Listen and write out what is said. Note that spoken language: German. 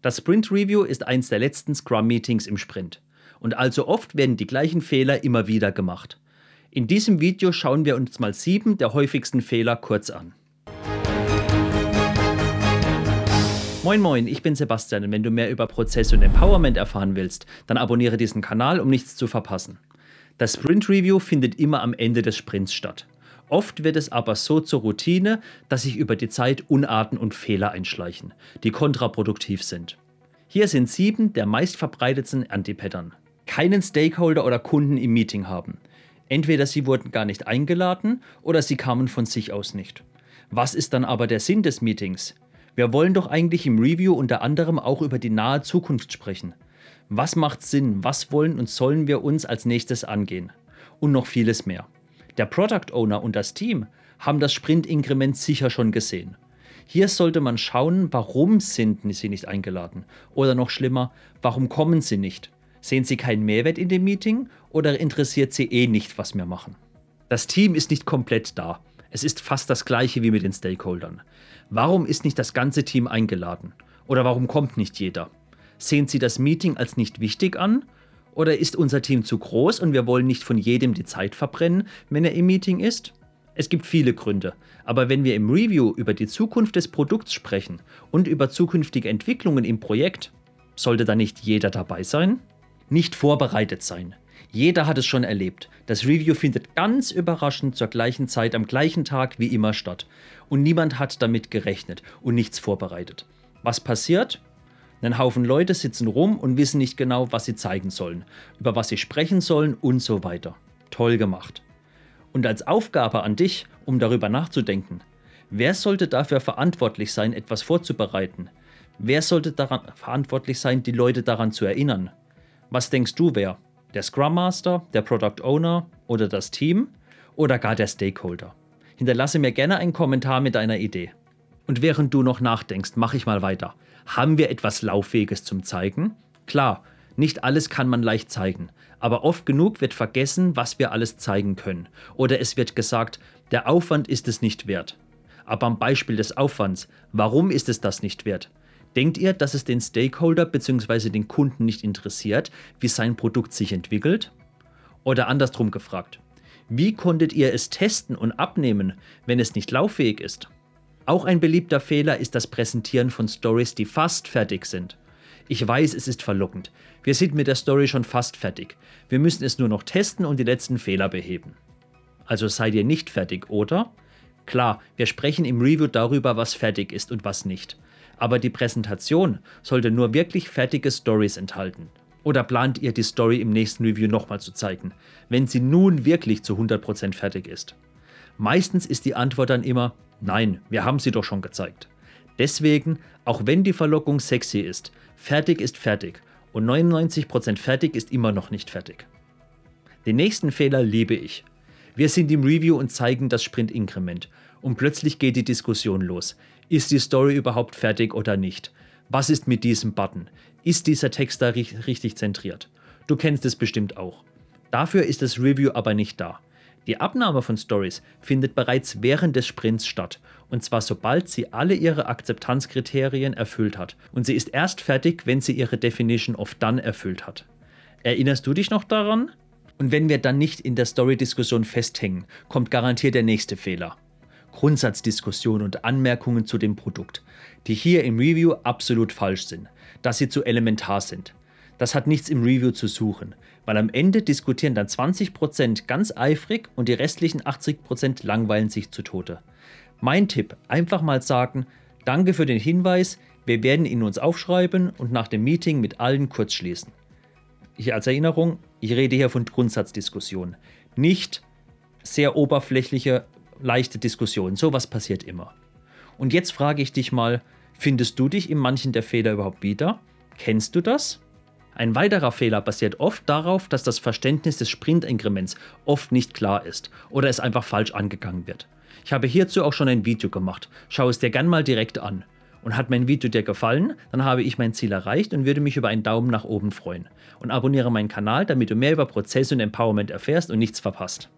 Das Sprint Review ist eins der letzten Scrum-Meetings im Sprint. Und allzu oft werden die gleichen Fehler immer wieder gemacht. In diesem Video schauen wir uns mal sieben der häufigsten Fehler kurz an. Moin Moin, ich bin Sebastian und wenn du mehr über Prozess und Empowerment erfahren willst, dann abonniere diesen Kanal, um nichts zu verpassen. Das Sprint Review findet immer am Ende des Sprints statt. Oft wird es aber so zur Routine, dass sich über die Zeit Unarten und Fehler einschleichen, die kontraproduktiv sind. Hier sind sieben der meistverbreitetsten Anti-Pattern. Keinen Stakeholder oder Kunden im Meeting haben. Entweder sie wurden gar nicht eingeladen oder sie kamen von sich aus nicht. Was ist dann aber der Sinn des Meetings? Wir wollen doch eigentlich im Review unter anderem auch über die nahe Zukunft sprechen. Was macht Sinn? Was wollen und sollen wir uns als nächstes angehen? Und noch vieles mehr. Der Product Owner und das Team haben das Sprint-Inkrement sicher schon gesehen. Hier sollte man schauen, warum sind sie nicht eingeladen? Oder noch schlimmer, warum kommen sie nicht? Sehen sie keinen Mehrwert in dem Meeting oder interessiert sie eh nicht, was wir machen? Das Team ist nicht komplett da. Es ist fast das gleiche wie mit den Stakeholdern. Warum ist nicht das ganze Team eingeladen? Oder warum kommt nicht jeder? Sehen Sie das Meeting als nicht wichtig an oder ist unser Team zu groß und wir wollen nicht von jedem die Zeit verbrennen, wenn er im Meeting ist? Es gibt viele Gründe, aber wenn wir im Review über die Zukunft des Produkts sprechen und über zukünftige Entwicklungen im Projekt, sollte da nicht jeder dabei sein? Nicht vorbereitet sein. Jeder hat es schon erlebt. Das Review findet ganz überraschend zur gleichen Zeit am gleichen Tag wie immer statt. Und niemand hat damit gerechnet und nichts vorbereitet. Was passiert? Ein Haufen Leute sitzen rum und wissen nicht genau, was sie zeigen sollen, über was sie sprechen sollen und so weiter. Toll gemacht. Und als Aufgabe an dich, um darüber nachzudenken, wer sollte dafür verantwortlich sein, etwas vorzubereiten? Wer sollte daran verantwortlich sein, die Leute daran zu erinnern? Was denkst du, wer? Der Scrum Master, der Product Owner oder das Team oder gar der Stakeholder? Hinterlasse mir gerne einen Kommentar mit deiner Idee. Und während du noch nachdenkst, mache ich mal weiter. Haben wir etwas Lauffähiges zum Zeigen? Klar, nicht alles kann man leicht zeigen, aber oft genug wird vergessen, was wir alles zeigen können. Oder es wird gesagt, der Aufwand ist es nicht wert. Aber am Beispiel des Aufwands, warum ist es das nicht wert? Denkt ihr, dass es den Stakeholder bzw. den Kunden nicht interessiert, wie sein Produkt sich entwickelt? Oder andersrum gefragt, wie konntet ihr es testen und abnehmen, wenn es nicht lauffähig ist? Auch ein beliebter Fehler ist das Präsentieren von Stories, die fast fertig sind. Ich weiß, es ist verlockend. Wir sind mit der Story schon fast fertig. Wir müssen es nur noch testen und die letzten Fehler beheben. Also seid ihr nicht fertig, oder? Klar, wir sprechen im Review darüber, was fertig ist und was nicht. Aber die Präsentation sollte nur wirklich fertige Stories enthalten. Oder plant ihr die Story im nächsten Review nochmal zu zeigen, wenn sie nun wirklich zu 100% fertig ist? Meistens ist die Antwort dann immer, Nein, wir haben sie doch schon gezeigt. Deswegen, auch wenn die Verlockung sexy ist, fertig ist fertig und 99% fertig ist immer noch nicht fertig. Den nächsten Fehler liebe ich. Wir sind im Review und zeigen das Sprint-Inkrement und plötzlich geht die Diskussion los. Ist die Story überhaupt fertig oder nicht? Was ist mit diesem Button? Ist dieser Text da richtig zentriert? Du kennst es bestimmt auch. Dafür ist das Review aber nicht da. Die Abnahme von Stories findet bereits während des Sprints statt, und zwar sobald sie alle ihre Akzeptanzkriterien erfüllt hat. Und sie ist erst fertig, wenn sie ihre Definition of Done erfüllt hat. Erinnerst du dich noch daran? Und wenn wir dann nicht in der Story-Diskussion festhängen, kommt garantiert der nächste Fehler. Grundsatzdiskussion und Anmerkungen zu dem Produkt, die hier im Review absolut falsch sind, dass sie zu elementar sind. Das hat nichts im Review zu suchen, weil am Ende diskutieren dann 20% ganz eifrig und die restlichen 80% langweilen sich zu Tode. Mein Tipp, einfach mal sagen, danke für den Hinweis, wir werden ihn uns aufschreiben und nach dem Meeting mit allen kurz schließen. Hier als Erinnerung, ich rede hier von Grundsatzdiskussionen, nicht sehr oberflächliche, leichte Diskussionen. Sowas passiert immer. Und jetzt frage ich dich mal, findest du dich in manchen der Fehler überhaupt wieder? Kennst du das? Ein weiterer Fehler basiert oft darauf, dass das Verständnis des Sprint-Inkrements oft nicht klar ist oder es einfach falsch angegangen wird. Ich habe hierzu auch schon ein Video gemacht. Schau es dir gern mal direkt an. Und hat mein Video dir gefallen, dann habe ich mein Ziel erreicht und würde mich über einen Daumen nach oben freuen. Und abonniere meinen Kanal, damit du mehr über Prozesse und Empowerment erfährst und nichts verpasst.